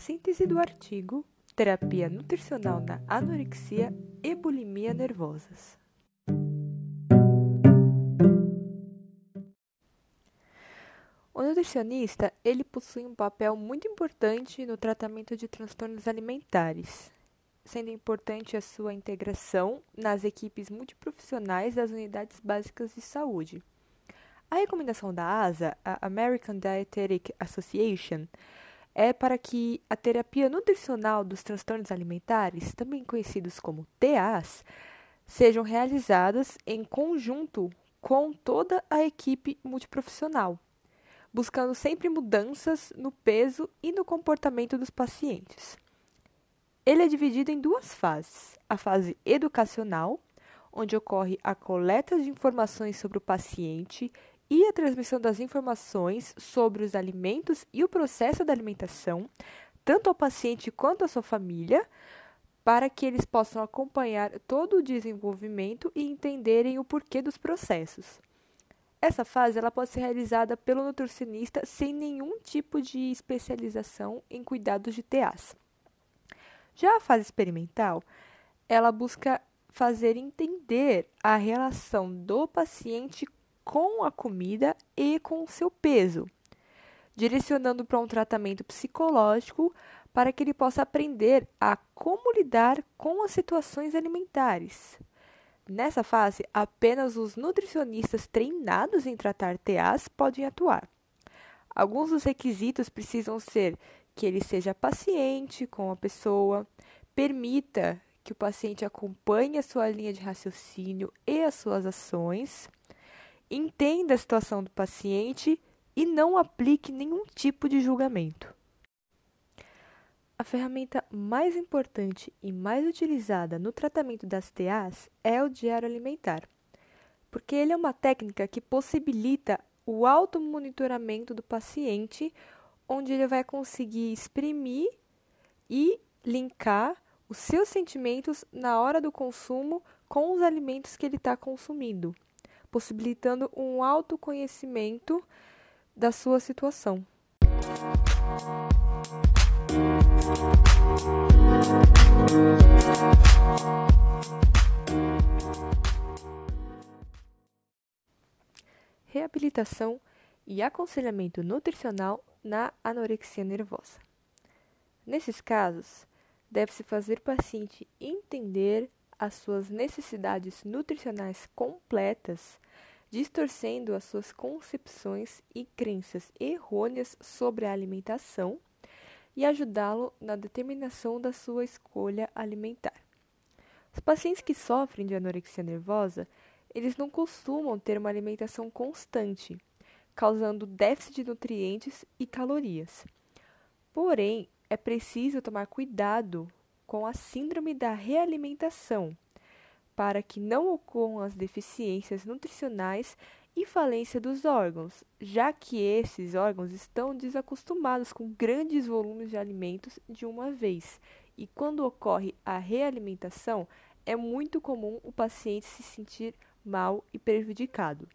Síntese do artigo Terapia nutricional na anorexia e bulimia nervosas. O nutricionista, ele possui um papel muito importante no tratamento de transtornos alimentares, sendo importante a sua integração nas equipes multiprofissionais das unidades básicas de saúde. A recomendação da ASA, a American Dietetic Association, é para que a terapia nutricional dos transtornos alimentares, também conhecidos como TAs, sejam realizadas em conjunto com toda a equipe multiprofissional, buscando sempre mudanças no peso e no comportamento dos pacientes. Ele é dividido em duas fases: a fase educacional, onde ocorre a coleta de informações sobre o paciente e a transmissão das informações sobre os alimentos e o processo da alimentação, tanto ao paciente quanto à sua família, para que eles possam acompanhar todo o desenvolvimento e entenderem o porquê dos processos. Essa fase ela pode ser realizada pelo nutricionista sem nenhum tipo de especialização em cuidados de TAs. Já a fase experimental, ela busca fazer entender a relação do paciente com a comida e com o seu peso, direcionando para um tratamento psicológico para que ele possa aprender a como lidar com as situações alimentares. Nessa fase, apenas os nutricionistas treinados em tratar TAs podem atuar. Alguns dos requisitos precisam ser que ele seja paciente com a pessoa, permita que o paciente acompanhe a sua linha de raciocínio e as suas ações entenda a situação do paciente e não aplique nenhum tipo de julgamento. A ferramenta mais importante e mais utilizada no tratamento das TAs é o diário alimentar, porque ele é uma técnica que possibilita o automonitoramento do paciente, onde ele vai conseguir exprimir e linkar os seus sentimentos na hora do consumo com os alimentos que ele está consumindo possibilitando um autoconhecimento da sua situação. Reabilitação e aconselhamento nutricional na anorexia nervosa. Nesses casos, deve-se fazer o paciente entender as suas necessidades nutricionais completas, distorcendo as suas concepções e crenças errôneas sobre a alimentação e ajudá-lo na determinação da sua escolha alimentar. Os pacientes que sofrem de anorexia nervosa, eles não costumam ter uma alimentação constante, causando déficit de nutrientes e calorias. Porém, é preciso tomar cuidado com a síndrome da realimentação, para que não ocorram as deficiências nutricionais e falência dos órgãos, já que esses órgãos estão desacostumados com grandes volumes de alimentos de uma vez. E quando ocorre a realimentação, é muito comum o paciente se sentir mal e prejudicado.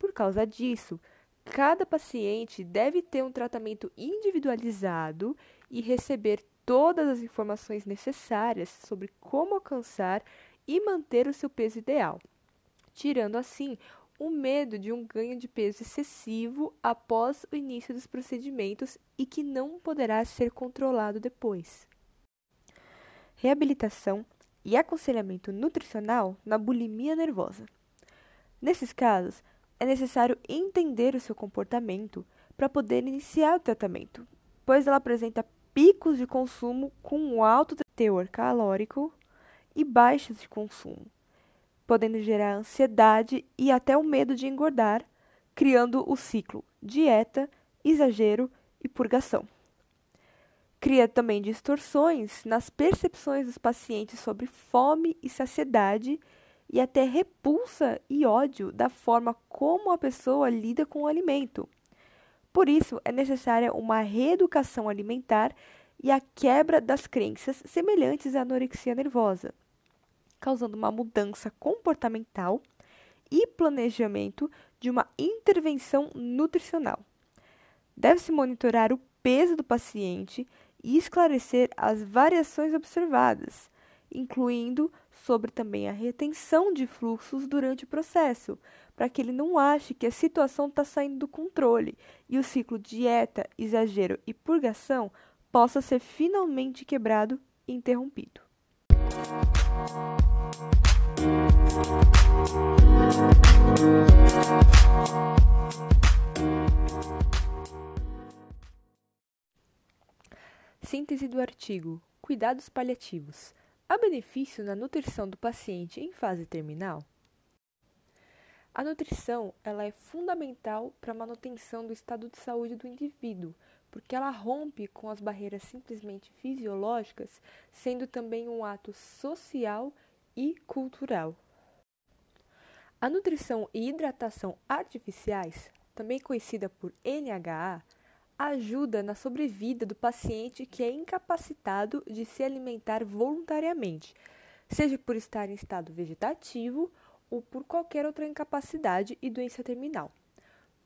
Por causa disso, cada paciente deve ter um tratamento individualizado e receber todas as informações necessárias sobre como alcançar e manter o seu peso ideal, tirando assim o medo de um ganho de peso excessivo após o início dos procedimentos e que não poderá ser controlado depois. Reabilitação e aconselhamento nutricional na bulimia nervosa. Nesses casos, é necessário entender o seu comportamento para poder iniciar o tratamento, pois ela apresenta picos de consumo com alto teor calórico e baixos de consumo, podendo gerar ansiedade e até o medo de engordar, criando o ciclo dieta, exagero e purgação. Cria também distorções nas percepções dos pacientes sobre fome e saciedade e até repulsa e ódio da forma como a pessoa lida com o alimento. Por isso, é necessária uma reeducação alimentar e a quebra das crenças semelhantes à anorexia nervosa, causando uma mudança comportamental e planejamento de uma intervenção nutricional. Deve-se monitorar o peso do paciente e esclarecer as variações observadas, incluindo sobre também a retenção de fluxos durante o processo, para que ele não ache que a situação está saindo do controle e o ciclo dieta, exagero e purgação possa ser finalmente quebrado e interrompido. Síntese do artigo: Cuidados paliativos. Há benefício na nutrição do paciente em fase terminal? A nutrição ela é fundamental para a manutenção do estado de saúde do indivíduo, porque ela rompe com as barreiras simplesmente fisiológicas, sendo também um ato social e cultural. A nutrição e hidratação artificiais, também conhecida por NHA, ajuda na sobrevida do paciente que é incapacitado de se alimentar voluntariamente, seja por estar em estado vegetativo ou por qualquer outra incapacidade e doença terminal.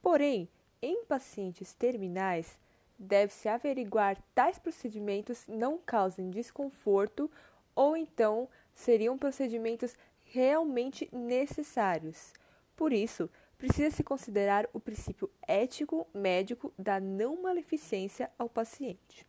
Porém, em pacientes terminais, deve-se averiguar tais procedimentos não causem desconforto ou então seriam procedimentos realmente necessários. Por isso, precisa-se considerar o princípio ético médico da não maleficência ao paciente.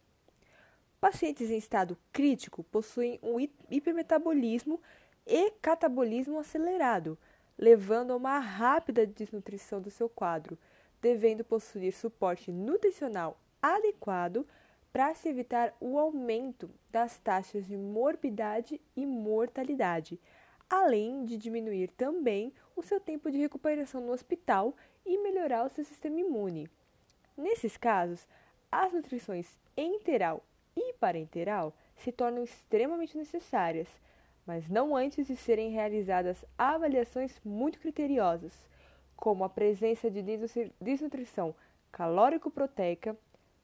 Pacientes em estado crítico possuem um hipermetabolismo e catabolismo acelerado, levando a uma rápida desnutrição do seu quadro, devendo possuir suporte nutricional adequado para se evitar o aumento das taxas de morbidade e mortalidade, além de diminuir também o seu tempo de recuperação no hospital e melhorar o seu sistema imune. Nesses casos, as nutrições enteral e parenteral se tornam extremamente necessárias, mas não antes de serem realizadas avaliações muito criteriosas, como a presença de desnutrição calórico-proteica,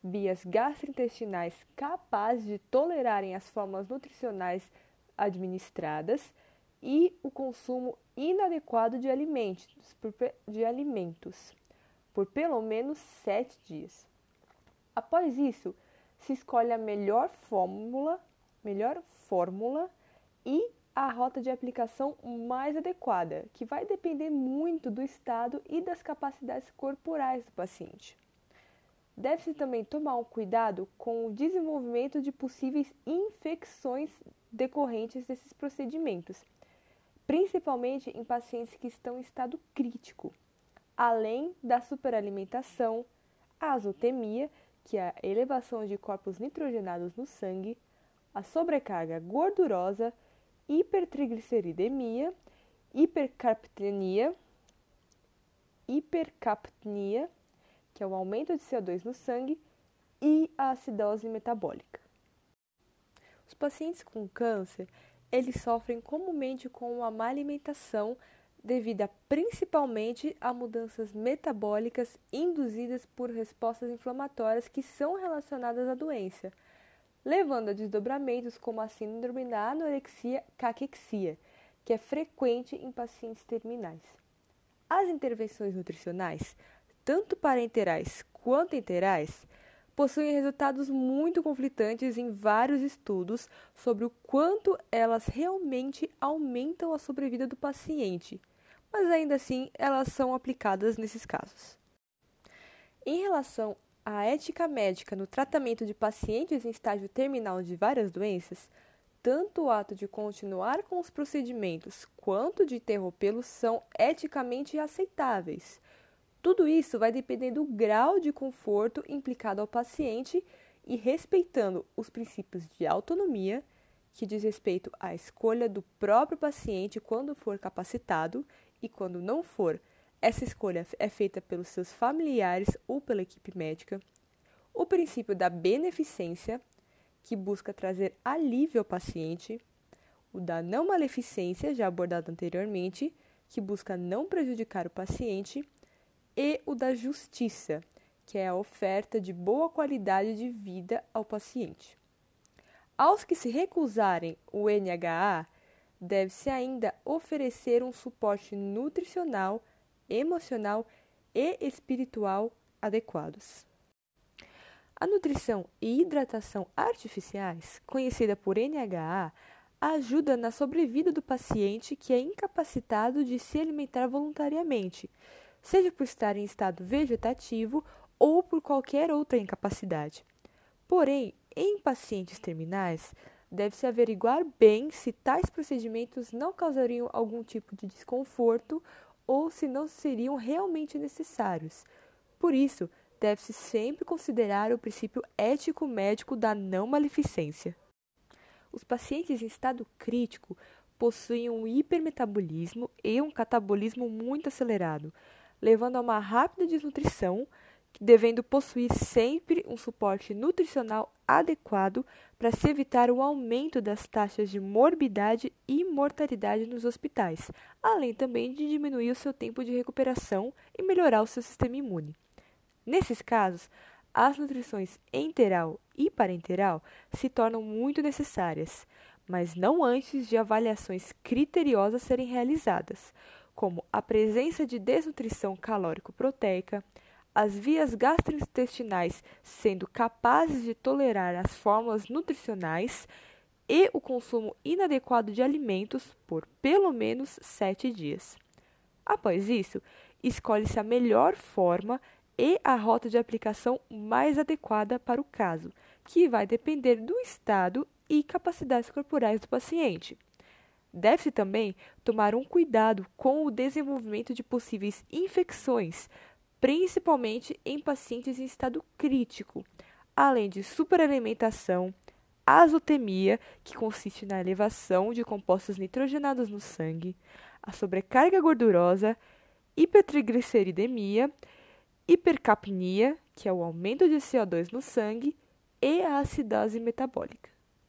vias gastrointestinais capazes de tolerarem as formas nutricionais administradas e o consumo inadequado de alimentos, por, de alimentos por pelo menos sete dias. Após isso, se escolhe a melhor fórmula, melhor fórmula e a rota de aplicação mais adequada, que vai depender muito do estado e das capacidades corporais do paciente. Deve-se também tomar um cuidado com o desenvolvimento de possíveis infecções decorrentes desses procedimentos principalmente em pacientes que estão em estado crítico, além da superalimentação, a azotemia, que é a elevação de corpos nitrogenados no sangue, a sobrecarga gordurosa, hipertrigliceridemia, hipercarptenia, hipercapnia, que é o aumento de CO2 no sangue, e a acidose metabólica. Os pacientes com câncer, eles sofrem comumente com uma má alimentação devida principalmente a mudanças metabólicas induzidas por respostas inflamatórias que são relacionadas à doença, levando a desdobramentos como a síndrome da anorexia caquexia, que é frequente em pacientes terminais. As intervenções nutricionais, tanto parenterais quanto enterais, possuem resultados muito conflitantes em vários estudos sobre o quanto elas realmente aumentam a sobrevida do paciente, mas ainda assim elas são aplicadas nesses casos. Em relação à ética médica no tratamento de pacientes em estágio terminal de várias doenças, tanto o ato de continuar com os procedimentos quanto de interrompê-los são eticamente aceitáveis tudo isso vai depender do grau de conforto implicado ao paciente e respeitando os princípios de autonomia, que diz respeito à escolha do próprio paciente quando for capacitado e quando não for, essa escolha é feita pelos seus familiares ou pela equipe médica. O princípio da beneficência, que busca trazer alívio ao paciente. O da não maleficência, já abordado anteriormente, que busca não prejudicar o paciente e o da justiça, que é a oferta de boa qualidade de vida ao paciente. Aos que se recusarem o NHA, deve-se ainda oferecer um suporte nutricional, emocional e espiritual adequados. A nutrição e hidratação artificiais, conhecida por NHA, ajuda na sobrevida do paciente que é incapacitado de se alimentar voluntariamente, seja por estar em estado vegetativo ou por qualquer outra incapacidade. Porém, em pacientes terminais, deve-se averiguar bem se tais procedimentos não causariam algum tipo de desconforto ou se não seriam realmente necessários. Por isso, deve-se sempre considerar o princípio ético-médico da não maleficência. Os pacientes em estado crítico possuem um hipermetabolismo e um catabolismo muito acelerado, levando a uma rápida desnutrição, devendo possuir sempre um suporte nutricional adequado para se evitar o aumento das taxas de morbidade e mortalidade nos hospitais, além também de diminuir o seu tempo de recuperação e melhorar o seu sistema imune. Nesses casos, as nutrições enteral e parenteral se tornam muito necessárias, mas não antes de avaliações criteriosas serem realizadas, como a presença de desnutrição calórico-proteica, as vias gastrointestinais sendo capazes de tolerar as fórmulas nutricionais e o consumo inadequado de alimentos por pelo menos sete dias. Após isso, escolhe-se a melhor forma e a rota de aplicação mais adequada para o caso, que vai depender do estado e capacidades corporais do paciente. Deve-se também tomar um cuidado com o desenvolvimento de possíveis infecções, principalmente em pacientes em estado crítico, além de superalimentação, azotemia, que consiste na elevação de compostos nitrogenados no sangue, a sobrecarga gordurosa, hipertrigliceridemia hipercapnia, que é o aumento de CO2 no sangue, e a acidose metabólica.